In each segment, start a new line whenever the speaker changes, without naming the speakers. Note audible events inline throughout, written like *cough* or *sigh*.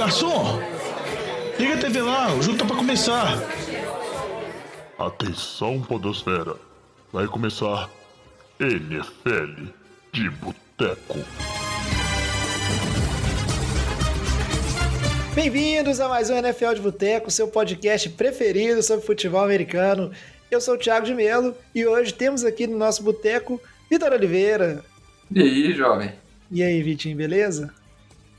garçom! Liga a TV lá, o jogo tá pra começar.
Atenção, Podosfera. Vai começar NFL de Boteco.
Bem-vindos a mais um NFL de Boteco, seu podcast preferido sobre futebol americano. Eu sou o Thiago de Melo e hoje temos aqui no nosso boteco Vitor Oliveira.
E aí, jovem?
E aí, Vitinho, beleza?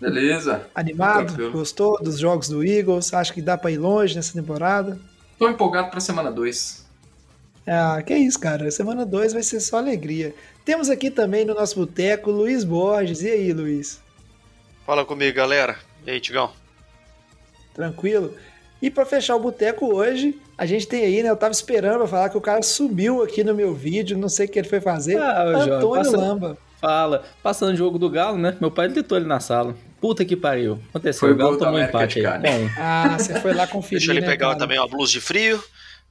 Beleza.
Animado? Tranquilo. Gostou dos jogos do Eagles? Acha que dá pra ir longe nessa temporada?
Tô empolgado pra semana 2.
Ah, que isso, cara. Semana 2 vai ser só alegria. Temos aqui também no nosso boteco Luiz Borges. E aí, Luiz?
Fala comigo, galera. E aí, Tigão?
Tranquilo. E para fechar o boteco hoje, a gente tem aí, né? Eu tava esperando pra falar que o cara subiu aqui no meu vídeo, não sei o que ele foi fazer.
Ah, Antônio João, passa, Lamba. Fala. Passando o jogo do Galo, né? Meu pai gritou ali na sala. Puta que pariu. Aconteceu,
foi
o Galo tomou um empate aí.
Bom. Ah, você foi lá conferir.
Deixa ele
né,
pegar
cara?
também uma blusa de frio,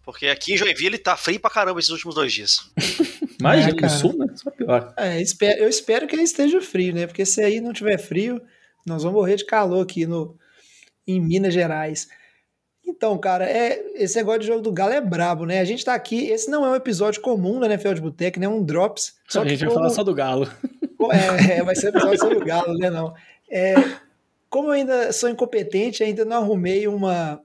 porque aqui em Joinville tá frio pra caramba esses últimos dois dias. *laughs*
Imagina, é, no sul, né? Só pior.
É, eu espero que ele esteja frio, né? Porque se aí não tiver frio, nós vamos morrer de calor aqui no, em Minas Gerais. Então, cara, é, esse negócio de jogo do Galo é brabo, né? A gente tá aqui, esse não é um episódio comum da NFL de Boteco, né? Um Drops.
Só a gente vai falar só do Galo. *laughs*
É, vai ser um episódio sobre o Galo, né? Não. É, como eu ainda sou incompetente, ainda não arrumei uma,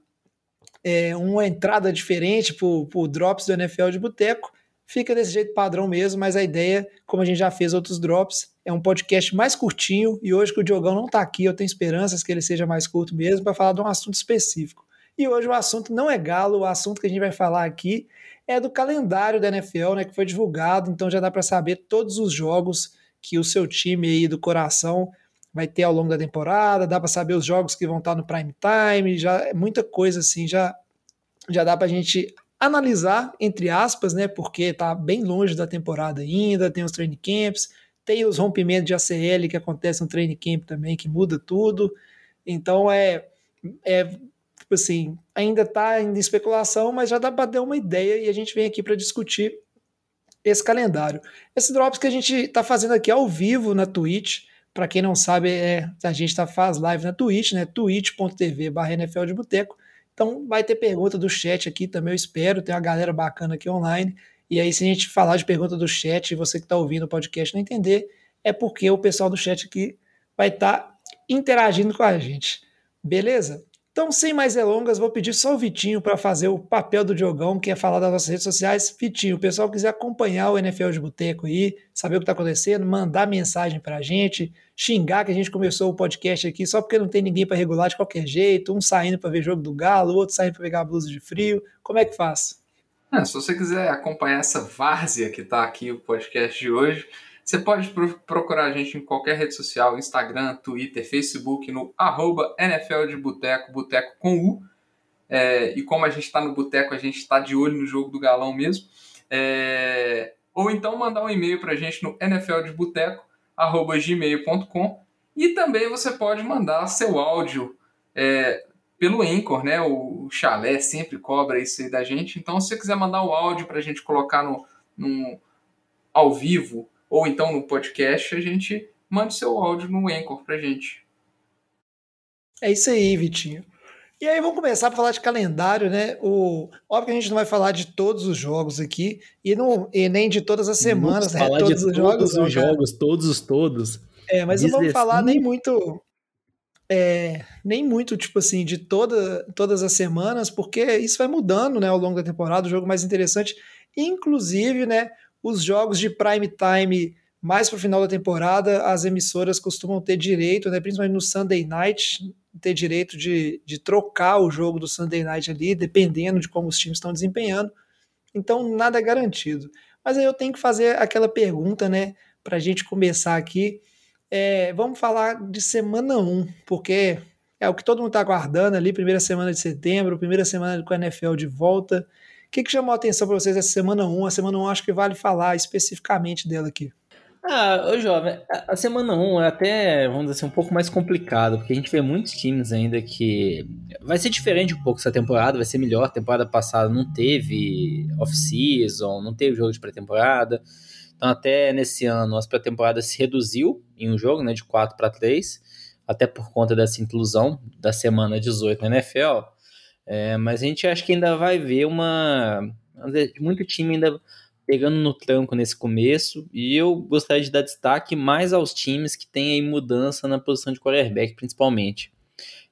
é, uma entrada diferente pro, pro Drops do NFL de Boteco, fica desse jeito padrão mesmo, mas a ideia, como a gente já fez outros Drops, é um podcast mais curtinho, e hoje que o Diogão não tá aqui, eu tenho esperanças que ele seja mais curto mesmo, para falar de um assunto específico. E hoje o assunto não é galo, o assunto que a gente vai falar aqui é do calendário da NFL, né, que foi divulgado, então já dá para saber todos os jogos que o seu time aí do coração vai ter ao longo da temporada, dá para saber os jogos que vão estar no prime time, já é muita coisa assim, já já dá para a gente analisar entre aspas, né, porque tá bem longe da temporada ainda, tem os training camps, tem os rompimentos de ACL que acontecem no training camp também, que muda tudo. Então é é tipo assim, ainda está em especulação, mas já dá para ter uma ideia e a gente vem aqui para discutir esse calendário. Esse drops que a gente está fazendo aqui ao vivo na Twitch, para quem não sabe, é, a gente tá, faz live na Twitch, né? twitch.tv barra NFL de Boteco. Então vai ter pergunta do chat aqui também, eu espero, tem uma galera bacana aqui online. E aí, se a gente falar de pergunta do chat e você que está ouvindo o podcast não entender, é porque o pessoal do chat aqui vai estar tá interagindo com a gente. Beleza? Então, sem mais delongas, vou pedir só o Vitinho para fazer o papel do Diogão, que é falar das nossas redes sociais. Vitinho, o pessoal quiser acompanhar o NFL de Boteco aí, saber o que está acontecendo, mandar mensagem para a gente, xingar que a gente começou o podcast aqui só porque não tem ninguém para regular de qualquer jeito, um saindo para ver jogo do Galo, outro saindo para pegar a blusa de frio. Como é que faz?
É, se você quiser acompanhar essa várzea que está aqui, o podcast de hoje, você pode procurar a gente em qualquer rede social, Instagram, Twitter, Facebook, no arroba NFL de Boteco, Boteco com U. É, e como a gente está no Boteco, a gente está de olho no jogo do galão mesmo. É, ou então mandar um e-mail para a gente no nfldeboteco.gmail.com e também você pode mandar seu áudio é, pelo Anchor, né? O Chalé sempre cobra isso aí da gente. Então, se você quiser mandar o áudio para a gente colocar no, no, ao vivo ou então no podcast, a gente mande seu áudio no Anchor pra gente.
É isso aí, Vitinho. E aí vamos começar para falar de calendário, né? O óbvio que a gente não vai falar de todos os jogos aqui e, não, e nem de todas as semanas,
né? Falar todos de os jogos, todos os jogos, todos os todos.
É, mas não vamos falar nem muito é, nem muito, tipo assim, de toda, todas as semanas, porque isso vai mudando, né, ao longo da temporada, o jogo mais interessante, inclusive, né, os jogos de prime time mais para o final da temporada, as emissoras costumam ter direito, né, principalmente no Sunday Night, ter direito de, de trocar o jogo do Sunday Night ali, dependendo de como os times estão desempenhando. Então, nada é garantido. Mas aí eu tenho que fazer aquela pergunta, né, para a gente começar aqui. É, vamos falar de semana 1, porque é o que todo mundo está aguardando ali, primeira semana de setembro, primeira semana com a NFL de volta. O que, que chamou a atenção para vocês essa semana 1? A semana 1 acho que vale falar especificamente dela aqui.
Ah, ô jovem, a semana 1 é até, vamos dizer assim, um pouco mais complicado, porque a gente vê muitos times ainda que vai ser diferente um pouco essa temporada, vai ser melhor. A temporada passada não teve off-season, não teve jogo de pré-temporada. Então, até nesse ano, as pré-temporadas se reduziu em um jogo, né, de 4 para 3. até por conta dessa inclusão da semana 18 na NFL. É, mas a gente acha que ainda vai ver uma. Muito time ainda pegando no tranco nesse começo. E eu gostaria de dar destaque mais aos times que têm aí mudança na posição de quarterback, principalmente.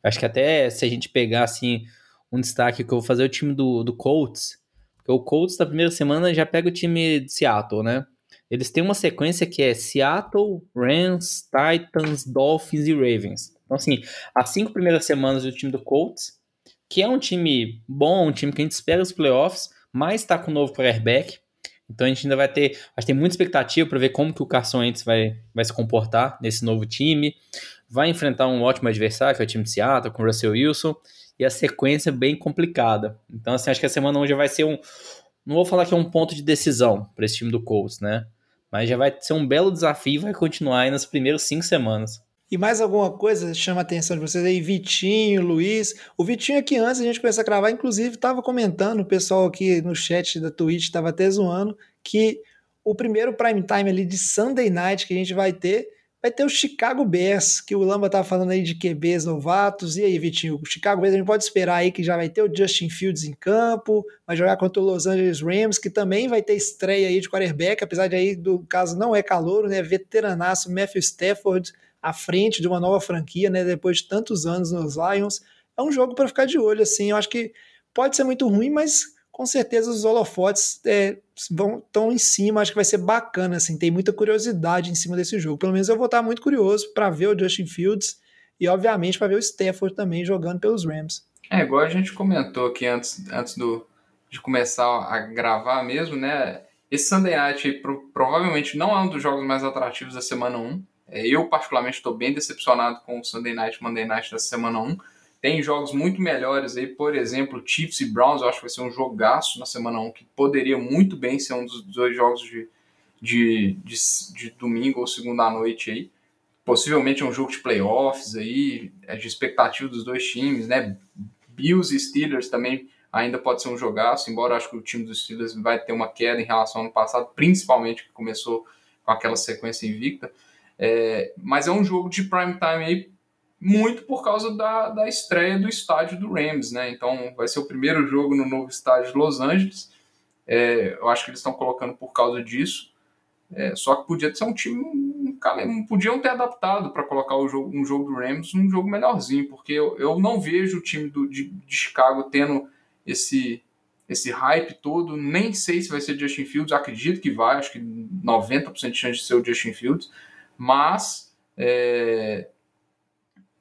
Acho que até se a gente pegar assim um destaque que eu vou fazer é o time do, do Colts. Porque o Colts na primeira semana já pega o time de Seattle, né? Eles têm uma sequência que é Seattle, Rams, Titans, Dolphins e Ravens. Então, assim, as cinco primeiras semanas do time do Colts, que é um time bom, um time que a gente espera os playoffs, mas está com um novo quarterback. Então a gente ainda vai ter, acho que tem muita expectativa para ver como que o Carson Wentz vai, vai se comportar nesse novo time. Vai enfrentar um ótimo adversário, que é o time de Seattle, com o Russell Wilson, e a sequência é bem complicada. Então assim, acho que a semana 1 já vai ser um, não vou falar que é um ponto de decisão para esse time do Colts, né? Mas já vai ser um belo desafio e vai continuar aí nas primeiras cinco semanas.
E mais alguma coisa chama a atenção de vocês aí? Vitinho, Luiz. O Vitinho aqui antes a gente começar a gravar, inclusive, estava comentando, o pessoal aqui no chat da Twitch estava até zoando, que o primeiro prime time ali de Sunday night que a gente vai ter vai ter o Chicago Bears, que o Lamba tava falando aí de QBs novatos. E aí, Vitinho, o Chicago Bears a gente pode esperar aí que já vai ter o Justin Fields em campo, vai jogar contra o Los Angeles Rams, que também vai ter estreia aí de quarterback, apesar de aí do caso não é calor, né? Veteranaço Matthew Stafford à frente de uma nova franquia, né? Depois de tantos anos nos Lions. É um jogo para ficar de olho, assim. Eu acho que pode ser muito ruim, mas com certeza os holofotes é, vão estão em cima, acho que vai ser bacana, assim, tem muita curiosidade em cima desse jogo. Pelo menos eu vou estar muito curioso para ver o Justin Fields e, obviamente, para ver o Stafford também jogando pelos Rams.
É, igual a gente comentou aqui antes, antes do, de começar a gravar mesmo, né? Esse Sunday Night pro, provavelmente não é um dos jogos mais atrativos da semana 1. É, eu, particularmente, estou bem decepcionado com o Sunday Night, Monday Night da semana 1 tem jogos muito melhores aí, por exemplo, Chiefs e Browns, eu acho que vai ser um jogaço na semana 1, que poderia muito bem ser um dos dois jogos de, de, de, de domingo ou segunda noite aí. Possivelmente é um jogo de playoffs aí, é de expectativa dos dois times, né? Bills e Steelers também ainda pode ser um jogaço, embora eu acho que o time dos Steelers vai ter uma queda em relação ao ano passado, principalmente que começou com aquela sequência invicta. É, mas é um jogo de prime time aí muito por causa da, da estreia do estádio do Rams, né? Então vai ser o primeiro jogo no novo estádio de Los Angeles. É, eu acho que eles estão colocando por causa disso. É, só que podia ser um time. Um, podiam ter adaptado para colocar jogo, um jogo do Rams um jogo melhorzinho, porque eu, eu não vejo o time do, de, de Chicago tendo esse, esse hype todo. Nem sei se vai ser Justin Fields, acredito que vai, acho que 90% de chance de ser o Justin Fields, mas é,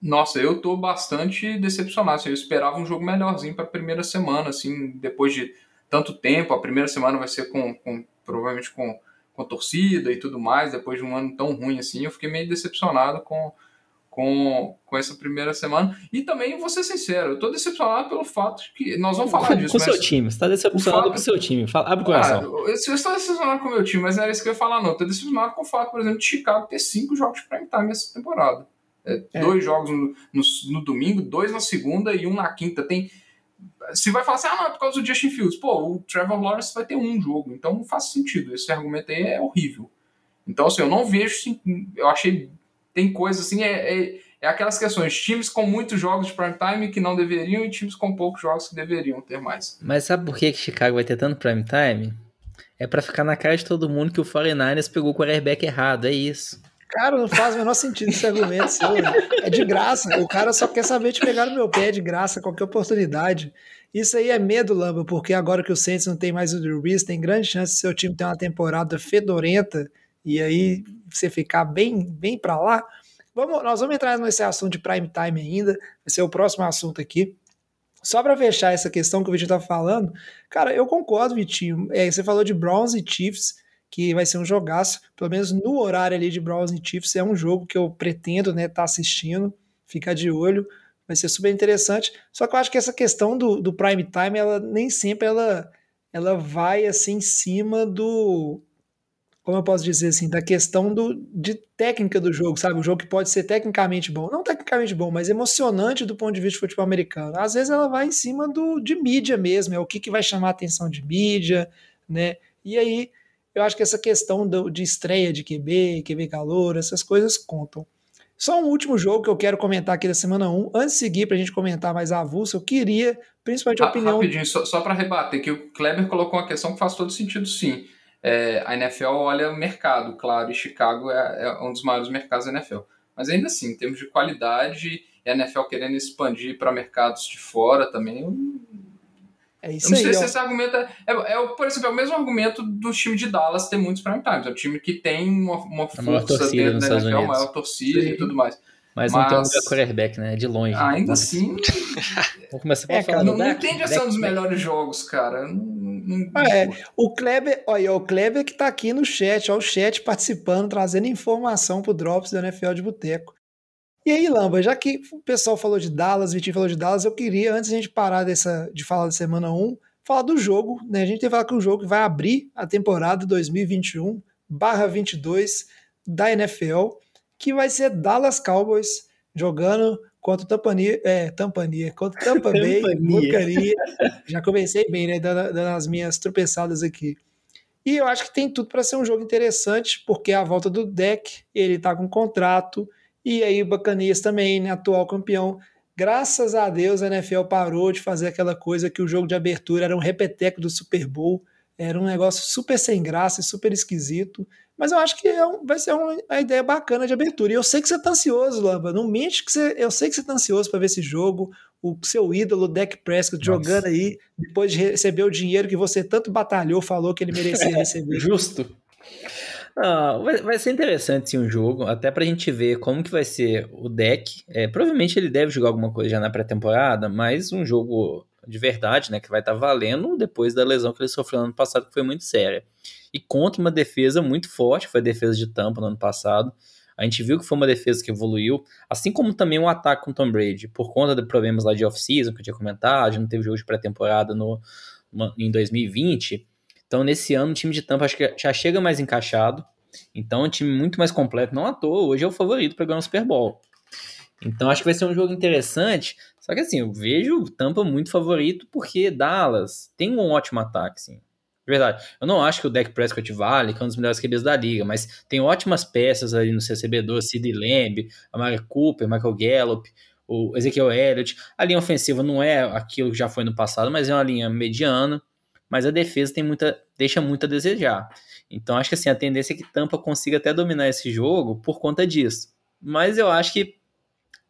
nossa, eu tô bastante decepcionado. Assim, eu esperava um jogo melhorzinho para a primeira semana, assim, depois de tanto tempo. A primeira semana vai ser com, com provavelmente com, com torcida e tudo mais, depois de um ano tão ruim assim. Eu fiquei meio decepcionado com, com, com essa primeira semana. E também, vou ser sincero, eu tô decepcionado pelo fato de que. Nós vamos falar
com,
disso.
Com o seu time, você tá decepcionado com o seu time. Fala, abre o coração. Ah,
eu, eu estou decepcionado com o meu time, mas não era isso que eu ia falar, não. Eu tô decepcionado com o fato, por exemplo, de Chicago ter cinco jogos de prime time essa temporada. É, é. Dois jogos no, no, no, domingo, dois na segunda e um na quinta. Tem. Se vai falar assim, ah, não, é por causa do Justin Fields. Pô, o Trevor Lawrence vai ter um jogo, então não faz sentido. Esse argumento aí é horrível. Então, assim, eu não vejo. Assim, eu achei. Tem coisa assim, é, é, é, aquelas questões. Times com muitos jogos de prime time que não deveriam e times com poucos jogos que deveriam ter mais.
Mas sabe por que Chicago vai ter tanto prime time? É para ficar na cara de todo mundo que o 49ers pegou o quarterback errado, é isso.
Cara, não faz o menor sentido esse argumento seu. É de graça. O cara só quer saber te pegar no meu pé, é de graça, qualquer oportunidade. Isso aí é medo, Lamba, porque agora que o Saints não tem mais o Drew Brees, tem grande chance de seu time ter uma temporada fedorenta e aí você ficar bem, bem para lá. Vamos, nós vamos entrar nesse assunto de prime time ainda, vai ser o próximo assunto aqui. Só para fechar essa questão que o Vitinho tá falando, cara, eu concordo, Vitinho. É, você falou de Browns e Chiefs que vai ser um jogaço, pelo menos no horário ali de Browns e Chiefs, é um jogo que eu pretendo né, tá assistindo, ficar de olho, vai ser super interessante. Só que eu acho que essa questão do, do prime time, ela nem sempre ela, ela vai assim em cima do como eu posso dizer assim, da questão do, de técnica do jogo, sabe? Um jogo que pode ser tecnicamente bom, não tecnicamente bom, mas emocionante do ponto de vista de futebol americano. Às vezes ela vai em cima do, de mídia mesmo, é o que, que vai chamar a atenção de mídia, né? E aí eu acho que essa questão do, de estreia de QB, QB calor, essas coisas contam. Só um último jogo que eu quero comentar aqui da semana 1. Antes de seguir, para a gente comentar mais avulso, eu queria, principalmente a
Ra-
opinião.
Rapidinho, só, só para rebater, que o Kleber colocou uma questão que faz todo sentido, sim. É, a NFL olha o mercado, claro, e Chicago é, é um dos maiores mercados da NFL. Mas ainda assim, em termos de qualidade, e a NFL querendo expandir para mercados de fora também, eu
É
Eu
isso
não
aí,
sei se
ó.
esse argumento é, é, é o- por exemplo, é o mesmo argumento do time de Dallas ter muitos prime times. É um time que tem uma, uma força
torcida
dentro da NFL,
Unidos.
maior torcida
Sim.
e tudo mais.
Mas, não tem um
Mas-
lugar quarterback, né? De longe.
Ainda assim, *laughs*
Vamos começar
É, cara,
do
não, não
Dak-
tende a ser um dos melhores jogos, cara. Não, não-
Ah, é. O Kleber, olha, o Kleber que tá aqui no chat, ó, o chat participando, trazendo informação pro Drops do NFL de Boteco. E aí, Lamba, já que o pessoal falou de Dallas, o Vitinho falou de Dallas, eu queria, antes de a gente parar dessa, de falar da semana 1, falar do jogo, né? A gente tem que falar que o jogo que vai abrir a temporada 2021 barra 22 da NFL, que vai ser Dallas Cowboys jogando contra o Tampania, é, Tampania, contra o Tampa Bay. Já comecei bem, né? Dando, dando as minhas tropeçadas aqui. E eu acho que tem tudo para ser um jogo interessante, porque a volta do deck, ele tá com contrato, e aí o Bacanias também, né, atual campeão. Graças a Deus a NFL parou de fazer aquela coisa que o jogo de abertura era um repeteco do Super Bowl, era um negócio super sem graça e super esquisito. Mas eu acho que é um- vai ser uma, uma ideia bacana de abertura. E eu sei que você tá ansioso, Lamba. Não mente que você. Eu sei que você tá ansioso para ver esse jogo. O seu ídolo, Dak Prescott,
Nossa.
jogando aí, depois de receber o dinheiro que você tanto batalhou, falou que ele merecia *laughs* receber.
Justo. Ah, vai, vai ser interessante sim um jogo, até pra gente ver como que vai ser o deck. É, provavelmente ele deve jogar alguma coisa já na pré-temporada, mas um jogo de verdade, né, que vai estar valendo depois da lesão que ele sofreu no ano passado, que foi muito séria. E contra uma defesa muito forte, foi a defesa de Tampa no ano passado. A gente viu que foi uma defesa que evoluiu, assim como também um ataque com o Tom Brady, por conta de problemas lá de off-season, que eu tinha comentado, não teve jogo de pré-temporada no, em 2020. Então, nesse ano, o time de Tampa acho que já chega mais encaixado. Então, é um time muito mais completo. Não à toa, hoje é o favorito para ganhar o Super Bowl. Então, acho que vai ser um jogo interessante. Só que, assim, eu vejo o Tampa muito favorito porque Dallas tem um ótimo ataque, sim. De Verdade. Eu não acho que o Dak Prescott vale, que é um dos melhores QBs da liga, mas tem ótimas peças ali no recebedor, Sid Lamb, Amari Cooper, Michael Gallup, o Ezekiel Elliott. A linha ofensiva não é aquilo que já foi no passado, mas é uma linha mediana mas a defesa tem muita, deixa muito a desejar. Então acho que assim, a tendência é que Tampa consiga até dominar esse jogo por conta disso. Mas eu acho que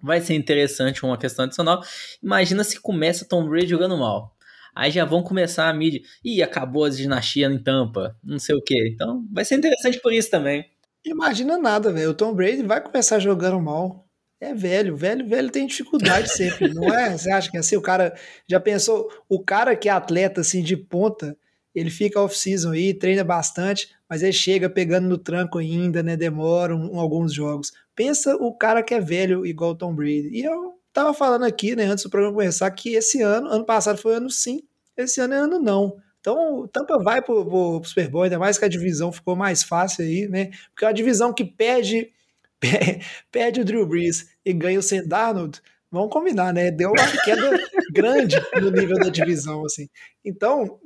vai ser interessante uma questão adicional. Imagina se começa Tom Brady jogando mal. Aí já vão começar a mídia. Ih, acabou a dinastia em Tampa, não sei o quê. Então vai ser interessante por isso também.
Imagina nada, velho. O Tom Brady vai começar jogando mal. É velho, velho, velho tem dificuldade sempre, não é? Você acha que assim, o cara já pensou, o cara que é atleta assim de ponta, ele fica off-season aí, treina bastante, mas ele chega pegando no tranco ainda, né? Demora um, alguns jogos. Pensa o cara que é velho igual o Tom Brady. E eu tava falando aqui, né, antes do programa começar, que esse ano, ano passado foi ano sim, esse ano é ano não. Então, o Tampa vai pro, pro, Super Bowl, ainda mais que a divisão ficou mais fácil aí, né? Porque é a divisão que perde *laughs* perde o Drew Brees e ganha o Sam Darnold, vamos combinar, né? Deu uma queda *laughs* grande no nível da divisão, assim. Então,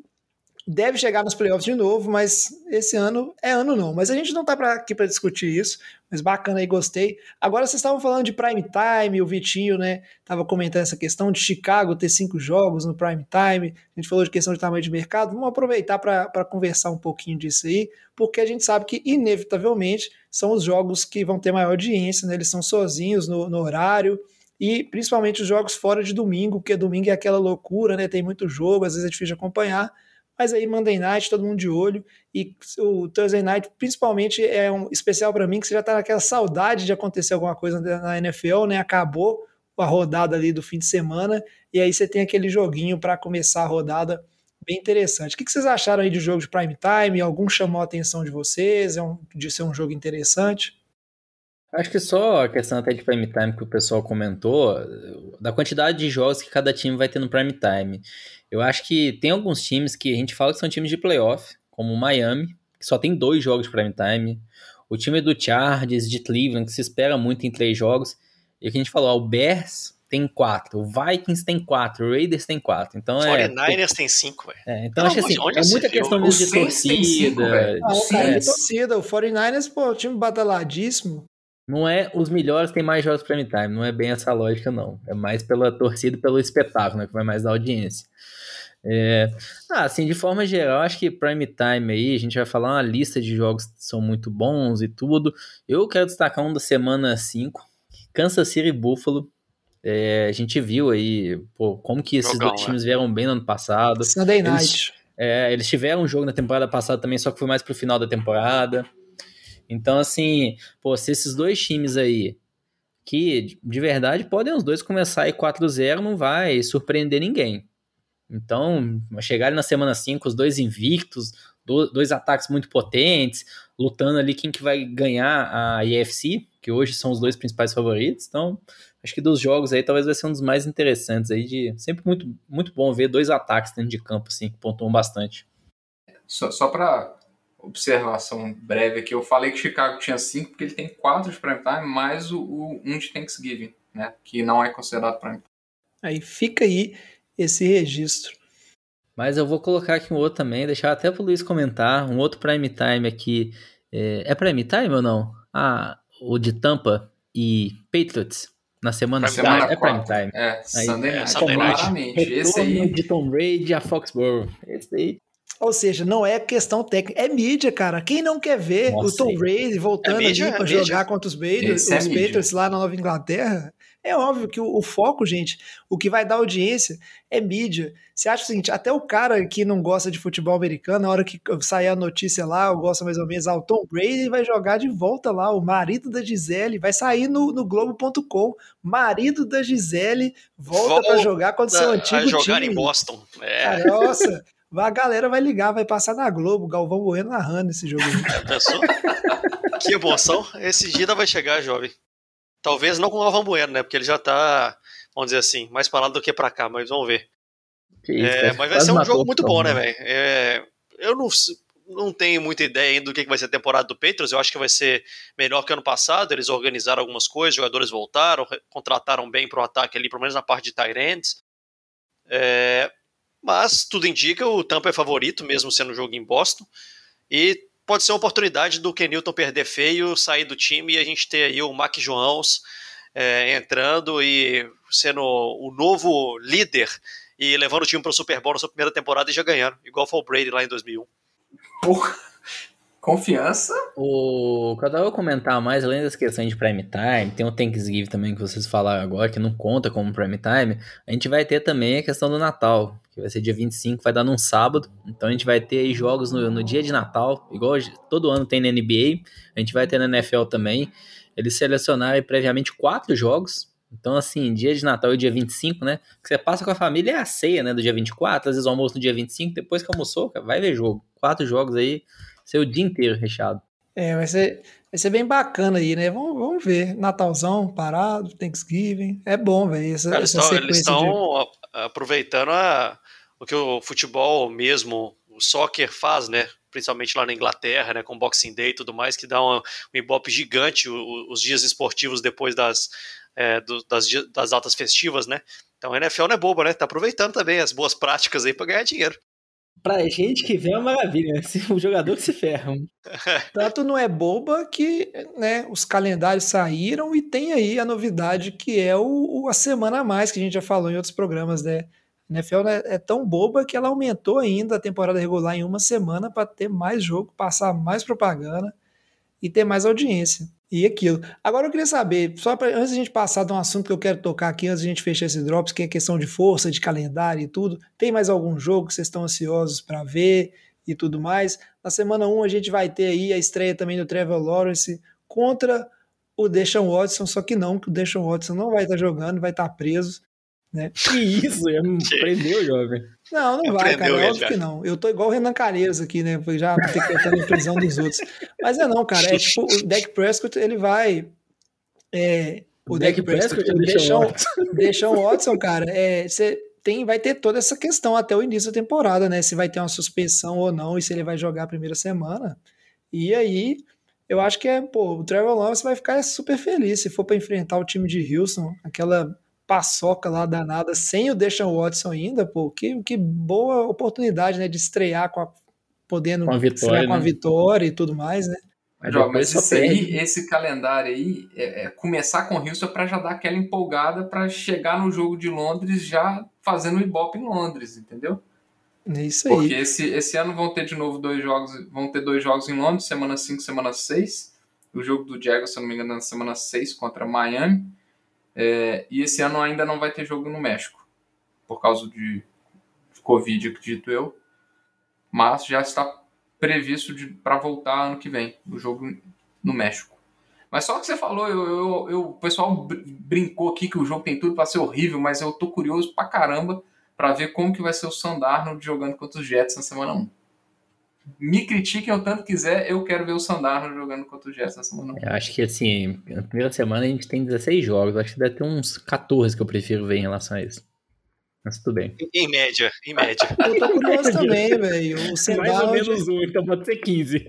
deve chegar nos playoffs de novo, mas esse ano é ano não. Mas a gente não tá pra, aqui para discutir isso, mas bacana aí, gostei. Agora vocês estavam falando de prime time, o Vitinho, né, tava comentando essa questão de Chicago ter cinco jogos no prime time. A gente falou de questão de tamanho de mercado. Vamos aproveitar para conversar um pouquinho disso aí, porque a gente sabe que inevitavelmente são os jogos que vão ter maior audiência, né? Eles são sozinhos no, no horário e principalmente os jogos fora de domingo, porque domingo é aquela loucura, né? Tem muito jogo, às vezes é difícil de acompanhar. Mas aí Monday Night, todo mundo de olho. E o Thursday Night, principalmente, é um especial para mim, que você já tá naquela saudade de acontecer alguma coisa na NFL, né? Acabou a rodada ali do fim de semana, e aí você tem aquele joguinho para começar a rodada bem interessante. O que vocês acharam aí de jogo de prime time? Algum chamou a atenção de vocês? É um, de ser um jogo interessante?
Acho que só a questão até de prime time que o pessoal comentou, da quantidade de jogos que cada time vai ter no prime time. Eu acho que tem alguns times que a gente fala que são times de playoff, como o Miami, que só tem dois jogos de prime time. O time do Chargers, de Cleveland, que se espera muito em três jogos. E o que a gente falou, o Bears tem quatro, o Vikings tem quatro, o Raiders tem quatro. Então é.
49ers tem cinco, velho.
É, então
Não,
acho que assim,
onde
é muita questão mesmo de
cinco,
torcida.
cara,
é,
de torcida. O 49ers, pô, time bataladíssimo.
Não é os melhores tem mais jogos prime time, não é bem essa lógica, não. É mais pela torcida e pelo espetáculo, né, que vai mais dar audiência. É, ah, assim, de forma geral, acho que prime time aí, a gente vai falar uma lista de jogos que são muito bons e tudo. Eu quero destacar um da semana 5, Kansas City Buffalo. É, a gente viu aí pô, como que esses Jogão, dois times né? vieram bem no ano passado.
Sunday Night. Eles,
é, eles tiveram um jogo na temporada passada também, só que foi mais pro final da temporada. Então, assim, pô, se esses dois times aí, que de verdade podem os dois começar aí 4-0, não vai surpreender ninguém. Então, chegar na semana 5, os dois invictos, dois ataques muito potentes, lutando ali quem que vai ganhar a IFC, que hoje são os dois principais favoritos. Então, acho que dos jogos aí talvez vai ser um dos mais interessantes aí de sempre muito muito bom ver dois ataques dentro de campo assim que pontuam bastante.
Só, só para observação breve aqui, eu falei que Chicago tinha cinco porque ele tem quatro de prime time mais o, o um de Thanksgiving, né, que não é considerado prime time.
Aí fica aí esse registro.
Mas eu vou colocar aqui um outro também, deixar até para o Luiz comentar, um outro prime time aqui. É, é prime time ou não? Ah, o de Tampa e Patriots na semana,
semana
é prime time.
É, aí, Sunday Night, é, claramente. Esse aí...
de Tom Brady a Foxborough. Esse aí
ou seja, não é questão técnica, é mídia, cara. Quem não quer ver Nossa, o Tom Brady voltando é mídia, ali para é jogar contra os, Patriots, é os Patriots lá na Nova Inglaterra? É óbvio que o, o, foco, gente, o que vai dar audiência é mídia. Você acha o seguinte, até o cara que não gosta de futebol americano, na hora que sair a notícia lá, ou gosta mais ou menos, ah, o Tom Brady vai jogar de volta lá, o marido da Gisele, vai sair no, no Globo.com, marido da Gisele volta, volta para jogar contra o seu antigo time.
jogar em Boston. É.
Ah, nossa, *laughs* a galera vai ligar, vai passar na Globo, Galvão Bueno narrando esse jogo. *laughs*
Pensou? que emoção. Esse dia vai chegar, jovem. Talvez não com o Galvão Bueno, né? Porque ele já tá, vamos dizer assim, mais para lá do que para cá, mas vamos ver. Isso, é, mas vai ser um jogo muito bom, né, velho? É, eu não, não tenho muita ideia ainda do que vai ser a temporada do Patriots. Eu acho que vai ser melhor que ano passado. Eles organizaram algumas coisas, jogadores voltaram, contrataram bem para o ataque ali, pelo menos na parte de tight ends. É, mas tudo indica o Tampa é favorito, mesmo sendo um jogo em Boston. E pode ser uma oportunidade do Kenilton perder feio, sair do time e a gente ter aí o Mac Joãos é, entrando e sendo o novo líder e levando o time para o Super Bowl na sua primeira temporada e já ganhando, igual foi o Brady lá em 2001.
Porra. Confiança.
O que eu vou comentar mais, além das questões de prime time, tem o Thanksgiving também que vocês falaram agora, que não conta como prime time. A gente vai ter também a questão do Natal, que vai ser dia 25, vai dar num sábado. Então a gente vai ter jogos no, no dia de Natal, igual todo ano tem na NBA, a gente vai ter na NFL também. Eles selecionaram previamente quatro jogos. Então, assim, dia de Natal e dia 25, né? Que você passa com a família é a ceia, né? Do dia 24, às vezes o almoço no dia 25, depois que almoçou, vai ver jogo. Quatro jogos aí ser o dia inteiro recheado.
É, vai ser, vai ser bem bacana aí, né? Vamos, vamos ver. Natalzão parado, Thanksgiving. É bom, velho. Essa,
Cara, essa eles estão de... aproveitando a, o que o futebol mesmo, o soccer faz, né? Principalmente lá na Inglaterra, né? Com Boxing Day e tudo mais, que dá um, um ibope gigante o, os dias esportivos depois das, é, do, das, das datas festivas, né? Então a NFL não é boba, né? Tá aproveitando também as boas práticas aí para ganhar dinheiro.
Pra gente que vê é uma maravilha, né? o jogador que se ferra. *laughs* Tanto não é boba que né, os calendários saíram e tem aí a novidade que é o, o a semana a mais, que a gente já falou em outros programas, né? A NFL é, é tão boba que ela aumentou ainda a temporada regular em uma semana para ter mais jogo, passar mais propaganda e ter mais audiência. E aquilo. Agora eu queria saber, só pra, antes a gente passar de um assunto que eu quero tocar aqui, antes a gente fechar esse Drops, que é questão de força, de calendário e tudo. Tem mais algum jogo que vocês estão ansiosos para ver e tudo mais? Na semana 1 a gente vai ter aí a estreia também do Trevor Lawrence contra o Deshaun Watson, só que não, que o Deshaun Watson não vai estar jogando, vai estar preso. Né?
Que isso, *laughs* já me prendeu, jovem.
Não, não vai, cara. É óbvio que não. Eu tô igual o Renan Calheiros aqui, né? Já decretando a prisão dos outros. Mas é não, cara. É tipo, o *laughs* Deck Prescott, ele vai. É, o, o Deck Prescott, deixa deixa o *laughs* Watson, cara. É, você tem, vai ter toda essa questão até o início da temporada, né? Se vai ter uma suspensão ou não, e se ele vai jogar a primeira semana. E aí, eu acho que é, pô, o Trevor Lawrence vai ficar super feliz se for para enfrentar o time de Houston, aquela paçoca lá danada, sem o Deshaun Watson ainda, pô, que, que boa oportunidade, né, de estrear com a, podendo
com a vitória,
com a né? vitória e tudo mais, né?
Jó, mas esse, aí, esse calendário aí, é, é começar com o Houston para já dar aquela empolgada para chegar no jogo de Londres já fazendo o Ibope em Londres, entendeu?
É isso aí.
Porque esse, esse ano vão ter de novo dois jogos, vão ter dois jogos em Londres, semana 5, semana 6. O jogo do Jaguars, se eu não me engano, na semana 6 contra Miami. É, e esse ano ainda não vai ter jogo no México, por causa de, Covid, acredito eu. Mas já está previsto para voltar ano que vem, o jogo no México. Mas só que você falou, eu, eu, eu, o pessoal brincou aqui que o jogo tem tudo para ser horrível, mas eu tô curioso pra caramba para ver como que vai ser o Sandarno jogando contra os Jets na semana 1. Me critiquem o tanto quiser, eu quero ver o Sandarno jogando contra os Jets na semana 1.
Eu acho que assim, na primeira semana a gente tem 16 jogos, acho que deve ter uns 14 que eu prefiro ver em relação a isso. Mas tudo bem.
Em média, em média.
Eu tô curioso *laughs* também, velho. O
Mais ou menos um, então pode ser 15.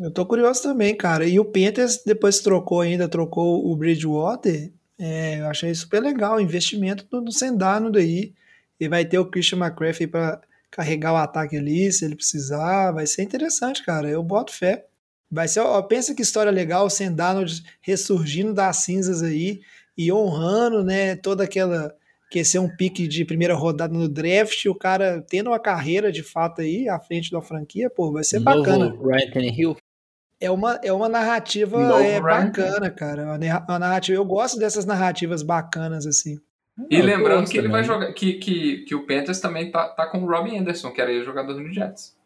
Eu tô curioso também, cara. E o Panthers depois trocou ainda, trocou o Bridgewater. É, eu achei super legal o investimento no, no Sendano daí. E vai ter o Christian McCaffrey para carregar o ataque ali, se ele precisar. Vai ser interessante, cara. Eu boto fé. Vai ser, ó, pensa que história legal, o Sendano ressurgindo das cinzas aí e honrando, né, toda aquela que ser um pique de primeira rodada no draft, o cara tendo uma carreira de fato aí à frente da franquia, pô, vai ser Novo bacana.
Ryan Tannehill.
É uma, é uma narrativa é, bacana, cara. Uma narrativa, eu gosto dessas narrativas bacanas assim.
E eu lembrando que ele também. vai jogar, que, que, que o Panthers também tá, tá com o Robin Anderson, que era o jogador do Jets.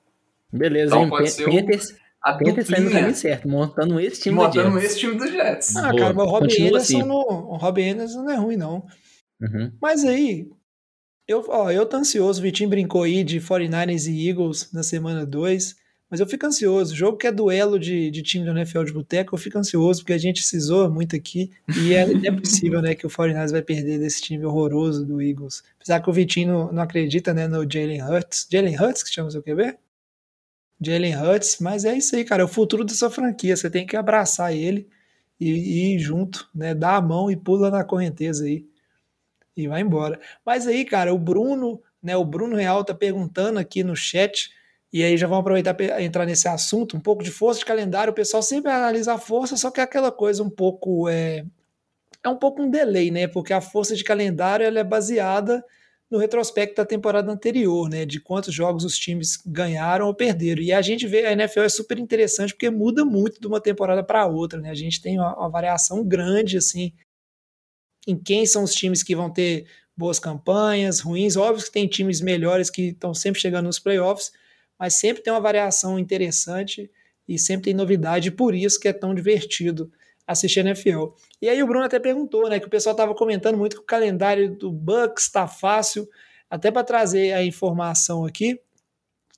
Beleza, então, hein? Pode ser Panthers, o, a Panthers saindo no caminho certo, montando esse time
montando do Jets. Montando esse time do Jets.
Ah, Boa. cara, mas o Robin Anderson, assim. no, o Robin Anderson não é ruim, não. Uhum. Mas aí, eu, ó, eu tô ansioso. O Vitinho brincou aí de 49ers e Eagles na semana 2. Mas eu fico ansioso. Jogo que é duelo de, de time do NFL de boteco, eu fico ansioso, porque a gente se zoa muito aqui. E é, *laughs* é possível, né, que o 49ers vai perder desse time horroroso do Eagles. Apesar que o Vitinho não, acredita, né, no Jalen Hurts. Jalen Hurts, que chama o seu QB? Jalen Hurts. Mas é isso aí, cara. É o futuro dessa franquia. Você tem que abraçar ele e, e ir junto, né? Dar a mão e pula na correnteza aí e vai embora. Mas aí, cara, o Bruno, né, o Bruno Real tá perguntando aqui no chat, e aí já vamos aproveitar para entrar nesse assunto, um pouco de força de calendário, o pessoal sempre analisa a força, só que é aquela coisa um pouco, é, é um pouco um delay, né, porque a força de calendário ela é baseada no retrospecto da temporada anterior, né, de quantos jogos os times ganharam ou perderam. E a gente vê, a NFL é super interessante porque muda muito de uma temporada para outra, né? A gente tem uma, uma variação grande assim em quem são os times que vão ter boas campanhas, ruins. Óbvio que tem times melhores que estão sempre chegando nos playoffs, mas sempre tem uma variação interessante e sempre tem novidade, por isso que é tão divertido assistir NFL. E aí o Bruno até perguntou, né, que o pessoal estava comentando muito que o calendário do Bucks está fácil, até para trazer a informação aqui,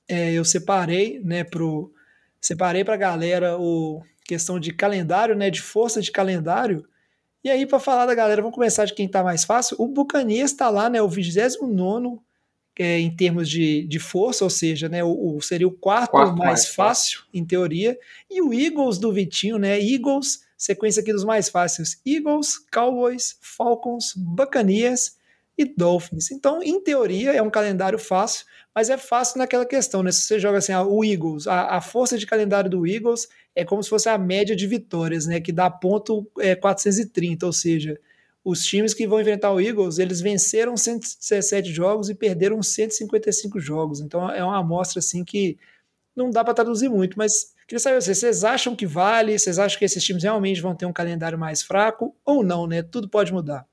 é, eu separei, né, pro separei para a galera o questão de calendário, né, de força de calendário, e aí, para falar da galera, vamos começar de quem está mais fácil. O Bucanias está lá, né? O 29 é, em termos de, de força, ou seja, né, o, o seria o quarto, quarto mais, mais fácil, fácil, em teoria. E o Eagles do Vitinho, né? Eagles, sequência aqui dos mais fáceis: Eagles, Cowboys, Falcons, Buccaneers e Dolphins. Então, em teoria, é um calendário fácil, mas é fácil naquela questão, né? Se você joga assim, ah, o Eagles, a, a força de calendário do Eagles é como se fosse a média de vitórias, né? Que dá ponto é, 430, ou seja, os times que vão enfrentar o Eagles, eles venceram 117 jogos e perderam 155 jogos. Então é uma amostra assim que não dá para traduzir muito, mas queria saber vocês, vocês acham que vale? Vocês acham que esses times realmente vão ter um calendário mais fraco ou não, né? Tudo pode mudar.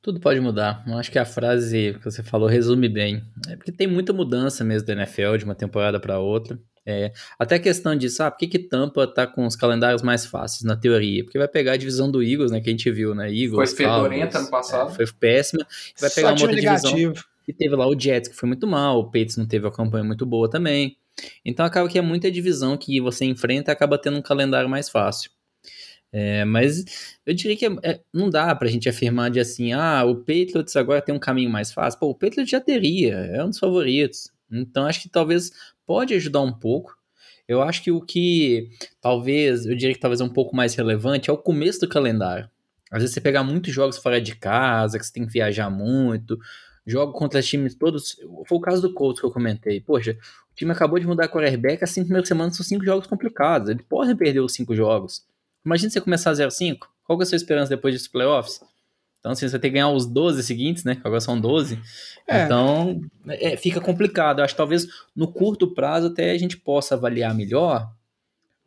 Tudo pode mudar. Eu acho que a frase que você falou resume bem. É porque tem muita mudança mesmo da NFL de uma temporada para outra. É, até a questão disso, ah, por que, que Tampa tá com os calendários mais fáceis, na teoria? Porque vai pegar a divisão do Eagles, né, que a gente viu, né, Eagles,
Foi fedorenta ano passado.
É, foi péssima. Vai pegar uma outra negativo. divisão que teve lá o Jets, que foi muito mal, o Patriots não teve a campanha muito boa também. Então acaba que é muita divisão que você enfrenta e acaba tendo um calendário mais fácil. É, mas eu diria que é, é, não dá pra gente afirmar de assim, ah, o Patriots agora tem um caminho mais fácil. Pô, o Patriots já teria, é um dos favoritos. Então acho que talvez pode ajudar um pouco. Eu acho que o que talvez, eu diria que talvez é um pouco mais relevante é o começo do calendário. Às vezes você pegar muitos jogos fora de casa, que você tem que viajar muito. jogo contra times todos. Foi o caso do Colts que eu comentei. Poxa, o time acabou de mudar a quarterback, as cinco primeiras semanas são cinco jogos complicados. Eles podem perder os cinco jogos. Imagina você começar 0-5. Qual é a sua esperança depois dos playoffs? Então, assim, você ter que ganhar os 12 seguintes, né? Agora são 12. É. Então, é, fica complicado. Eu acho que talvez no curto prazo até a gente possa avaliar melhor,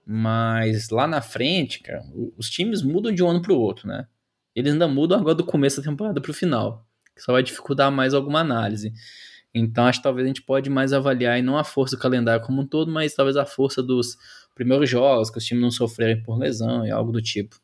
mas lá na frente, cara, os times mudam de um ano para o outro, né? Eles ainda mudam agora do começo da temporada para o final, que só vai dificultar mais alguma análise. Então, acho que talvez a gente pode mais avaliar, e não a força do calendário como um todo, mas talvez a força dos primeiros jogos, que os times não sofrerem por lesão e algo do tipo.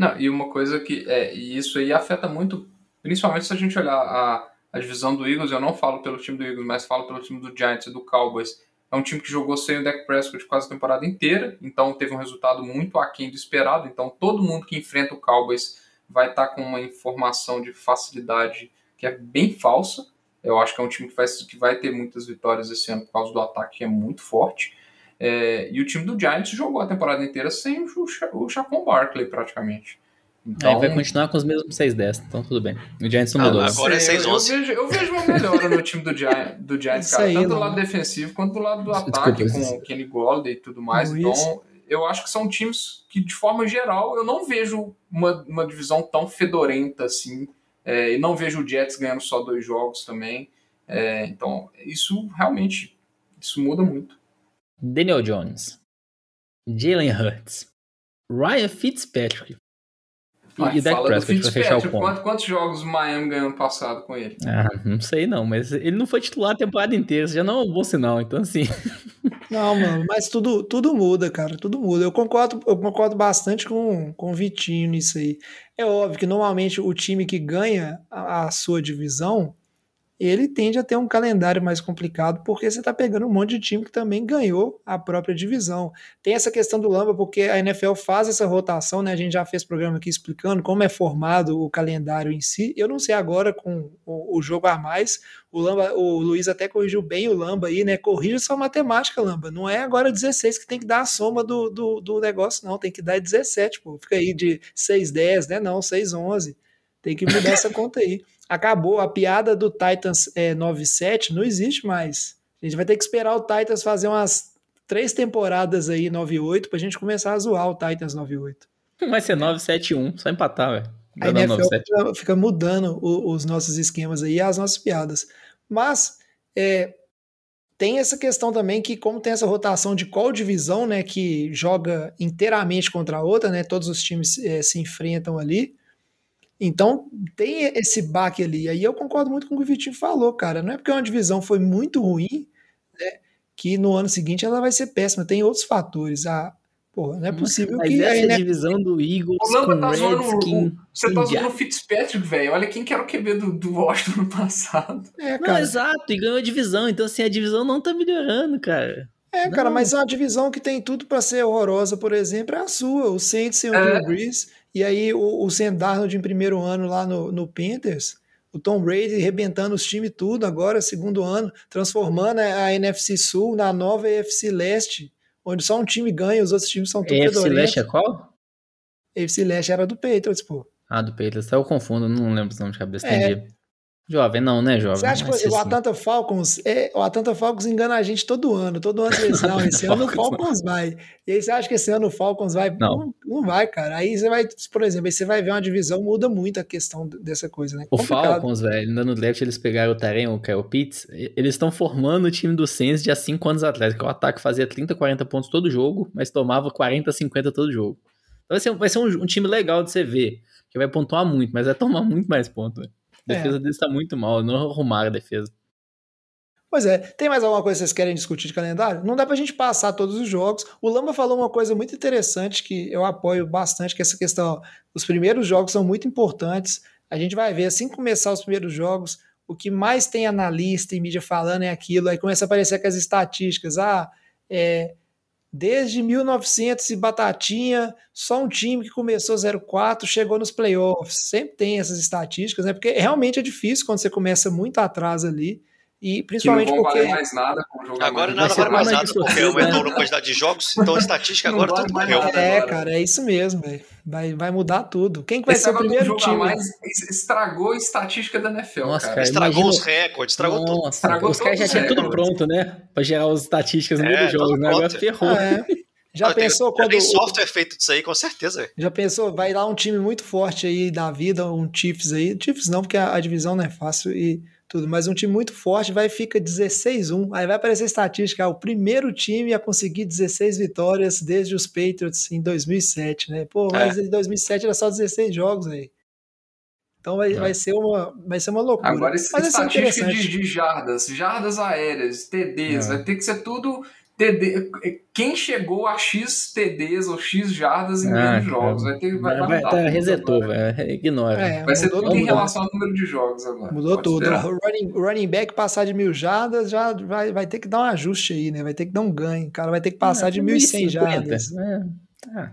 Não, e uma coisa que. É, e isso aí afeta muito, principalmente se a gente olhar a, a divisão do Eagles, eu não falo pelo time do Eagles, mas falo pelo time do Giants e do Cowboys. É um time que jogou sem o Dak Prescott quase a temporada inteira, então teve um resultado muito aquém do esperado. Então todo mundo que enfrenta o Cowboys vai estar tá com uma informação de facilidade que é bem falsa. Eu acho que é um time que vai, que vai ter muitas vitórias esse ano por causa do ataque que é muito forte. É, e o time do Giants jogou a temporada inteira sem o, o Chacon Barkley, praticamente.
Então, é, vai continuar com os mesmos 6-10, então tudo bem. O Giants não mudou.
Ah, agora é 6-11.
Eu, vejo, eu vejo uma melhora no time do, *laughs* Giants, do Giants cara, aí, tanto do lado defensivo quanto do lado do ataque, Desculpa, com o Kenny Golladay e tudo mais. Então, eu acho que são times que, de forma geral, eu não vejo uma, uma divisão tão fedorenta assim. É, e não vejo o Jets ganhando só dois jogos também. É, então, isso realmente isso muda muito.
Daniel Jones, Jalen Hurts, Ryan Fitzpatrick
e Dak Prescott pra fechar o ponto. Quantos, quantos jogos o Miami ganhou ano passado com ele?
Ah, não sei não, mas ele não foi titular a temporada inteira, já não é um bom sinal, então assim.
Não, mano, mas tudo, tudo muda, cara, tudo muda. Eu concordo, eu concordo bastante com, com o Vitinho nisso aí. É óbvio que normalmente o time que ganha a, a sua divisão ele tende a ter um calendário mais complicado, porque você está pegando um monte de time que também ganhou a própria divisão. Tem essa questão do Lamba, porque a NFL faz essa rotação, né? A gente já fez programa aqui explicando como é formado o calendário em si. Eu não sei agora com o, o jogo a mais. O, Lamba, o Luiz até corrigiu bem o Lamba aí, né? Corrija sua matemática, Lamba. Não é agora 16 que tem que dar a soma do, do, do negócio, não. Tem que dar 17, pô. Fica aí de 6, 10, né? Não, 6, 11. Tem que mudar essa conta aí acabou. A piada do Titans é, 9-7 não existe mais. A gente vai ter que esperar o Titans fazer umas três temporadas aí 9-8 pra gente começar a zoar o Titans 9-8.
Vai ser 9-7-1, só empatar, velho.
A NFL fica, fica mudando o, os nossos esquemas aí, as nossas piadas. Mas é, tem essa questão também que, como tem essa rotação de qual divisão, né, que joga inteiramente contra a outra, né, todos os times é, se enfrentam ali, então tem esse baque ali. Aí eu concordo muito com o que o Vitinho falou, cara. Não é porque uma divisão foi muito ruim, né, que no ano seguinte ela vai ser péssima. Tem outros fatores. Ah, porra, não é possível
Mas
que.
Essa divisão do Eagles o com tá Redskin.
Você tá usando o Fitzpatrick, velho. Olha quem que era o QB do, do Washington no passado.
É, cara. Não, exato, e ganhou a divisão. Então, assim, a divisão não tá melhorando, cara.
É, não. cara, mas é uma divisão que tem tudo para ser horrorosa, por exemplo, é a sua. O Saints sem o é. Drew Brees. E aí o, o Sam Darnold em primeiro ano lá no, no Panthers, o Tom Brady arrebentando os times tudo agora, segundo ano, transformando a NFC Sul na nova AFC Leste, onde só um time ganha, os outros times são tudo
AFC Leste é qual?
AFC Leste era do Patriots, pô.
Ah, do Patriots. Eu confundo, não lembro o nome de cabeça. É, Jovem não, né, jovem?
Você acha que o Atlanta Falcons, é, o Atlanta Falcons engana a gente todo ano, todo ano eles *laughs* não, esse ano o Falcons vai. E aí você acha que esse ano o Falcons vai? Não. não. não, vai, cara. Aí você vai, por exemplo, aí você vai ver uma divisão, muda muito a questão dessa coisa, né?
O Falcons, velho, ainda no draft eles pegaram o Taren, o Kyle Pitts, eles estão formando o time do Saints de há 5 anos atrás, que o ataque fazia 30, 40 pontos todo jogo, mas tomava 40, 50 todo jogo. Então vai ser, vai ser um, um time legal de você ver, que vai pontuar muito, mas vai tomar *laughs* muito mais pontos, velho. A defesa é. deles tá muito mal, não arrumaram a defesa.
Pois é, tem mais alguma coisa que vocês querem discutir de calendário? Não dá pra gente passar todos os jogos. O Lamba falou uma coisa muito interessante que eu apoio bastante, que é essa questão, ó, os primeiros jogos são muito importantes. A gente vai ver assim que começar os primeiros jogos, o que mais tem analista e mídia falando é aquilo, aí começa a aparecer com as estatísticas, ah, é, Desde 1900 e batatinha, só um time que começou 0-4 chegou nos playoffs. Sempre tem essas estatísticas, né? Porque realmente é difícil quando você começa muito atrás ali. E principalmente
que não
porque.
Vale mais nada com o jogo
agora nada vale mais nada, porque aumentou a quantidade de jogos, *laughs* então a estatística agora tudo morreu.
É, cara, é isso mesmo, velho. Vai, vai mudar tudo. Quem que vai Esse ser o primeiro time? Mais,
estragou a estatística da NFL, Nossa, cara.
Estragou imagina... os recordes, estragou Nossa, tudo. Estragou
os caras já tinham tudo pronto, né? Pra gerar as estatísticas no é, meio do jogo, né? Agora ferrou. É. *laughs*
Já ah, pensou tem, quando. Tem
software feito disso aí, com certeza.
Já pensou? Vai lá um time muito forte aí da vida, um Chiefs aí. Chiefs não, porque a, a divisão não é fácil e tudo, mas um time muito forte vai fica 16-1. Aí vai aparecer estatística, ah, o primeiro time a conseguir 16 vitórias desde os Patriots em 2007, né? Pô, mas é. em 2007 era só 16 jogos aí. Então vai, é. vai, ser uma, vai ser uma loucura.
Agora, essa estatística de, de, jardas, jardas aéreas, TDs, é. vai ter que ser tudo TD, quem chegou a X TDs ou X jardas em ah, menos jogos. Vai ter vai,
vai, vai resetou, vai, ignora.
É, vai ser tudo em relação ao número de jogos agora.
Mudou tudo. O running, running back passar de mil jardas já vai, vai ter que dar um ajuste aí, né? Vai ter que dar um ganho. O cara vai ter que passar é, de 1.100 jardas. É. Ah.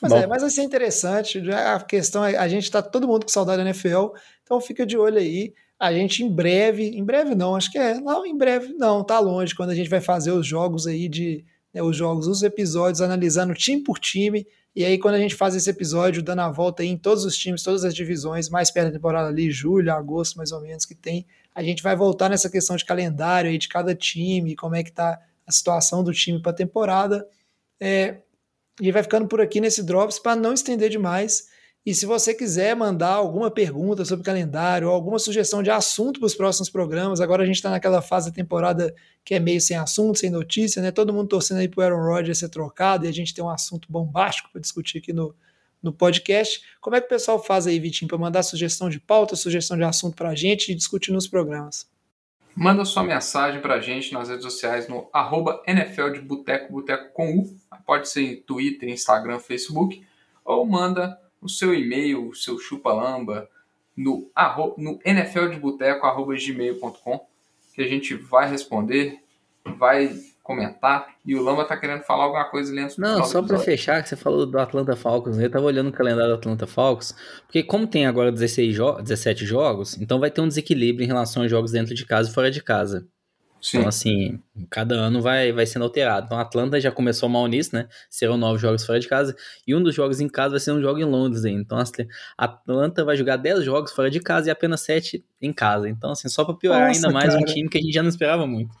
Mas, é, mas vai ser interessante. A questão é, a gente tá todo mundo com saudade da NFL, então fica de olho aí a gente em breve, em breve não, acho que é, não, em breve não, tá longe, quando a gente vai fazer os jogos aí de, né, os jogos, os episódios, analisando time por time, e aí quando a gente faz esse episódio, dando a volta aí em todos os times, todas as divisões, mais perto da temporada ali, julho, agosto, mais ou menos, que tem, a gente vai voltar nessa questão de calendário aí de cada time, como é que tá a situação do time para a temporada, é, e vai ficando por aqui nesse Drops para não estender demais, e se você quiser mandar alguma pergunta sobre calendário alguma sugestão de assunto para os próximos programas, agora a gente está naquela fase da temporada que é meio sem assunto, sem notícia, né? Todo mundo torcendo aí para o Aaron Rodgers ser trocado e a gente tem um assunto bombástico para discutir aqui no, no podcast. Como é que o pessoal faz aí, Vitinho, para mandar sugestão de pauta, sugestão de assunto para a gente e discutir nos programas?
Manda sua mensagem para a gente nas redes sociais no arroba NFL de Boteco, Boteco com U. Pode ser Twitter, Instagram, Facebook. Ou manda o seu e-mail, o seu chupa-lamba, no, no nfldeboteco.gmail.com que a gente vai responder, vai comentar. E o Lamba tá querendo falar alguma coisa lendo
Não, só para fechar, que você falou do Atlanta Falcons, eu tava olhando o calendário do Atlanta Falcons, porque como tem agora 16 jo 17 jogos, então vai ter um desequilíbrio em relação aos jogos dentro de casa e fora de casa. Sim. Então, assim, cada ano vai, vai sendo alterado. Então, a Atlanta já começou mal nisso, né? Serão nove jogos fora de casa. E um dos jogos em casa vai ser um jogo em Londres aí. Então, a Atlanta vai jogar dez jogos fora de casa e apenas sete em casa. Então, assim, só para piorar Nossa, ainda mais cara. um time que a gente já não esperava muito.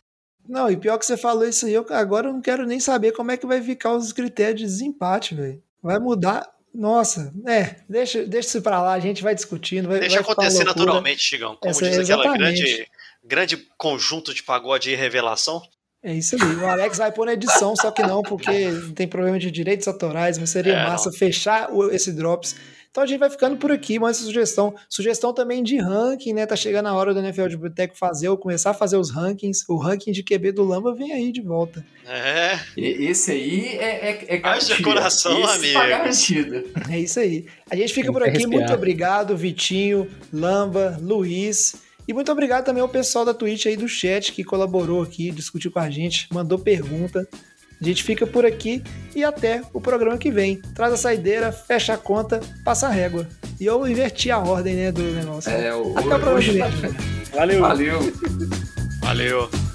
Não, e pior que você falou isso aí, eu agora eu não quero nem saber como é que vai ficar os critérios de desempate, velho. Vai mudar. Nossa, é, deixa, deixa isso pra lá, a gente vai discutindo. Vai,
deixa
vai
acontecer naturalmente, Chigão. Como Essa, diz aquela grande grande conjunto de pagode e revelação.
É isso aí. O Alex vai pôr na edição, só que não, porque tem problema de direitos autorais, mas seria é, massa não. fechar esse Drops. Então a gente vai ficando por aqui, mas sugestão. Sugestão também de ranking, né? Tá chegando a hora do NFL de Boteco fazer, ou começar a fazer os rankings. O ranking de QB do Lamba vem aí de volta.
É.
Esse aí é, é, é
garantido. coração, Esse amigo.
Tá garantido.
É isso aí. A gente fica por aqui. Muito obrigado, Vitinho, Lamba, Luiz. E muito obrigado também ao pessoal da Twitch aí do chat que colaborou aqui, discutiu com a gente, mandou pergunta. A gente fica por aqui e até o programa que vem. Traz a saideira, fecha a conta, passa a régua. E eu inverti a ordem né, do negócio.
É, o,
até o, programa que vem.
Valeu. Valeu.
Valeu.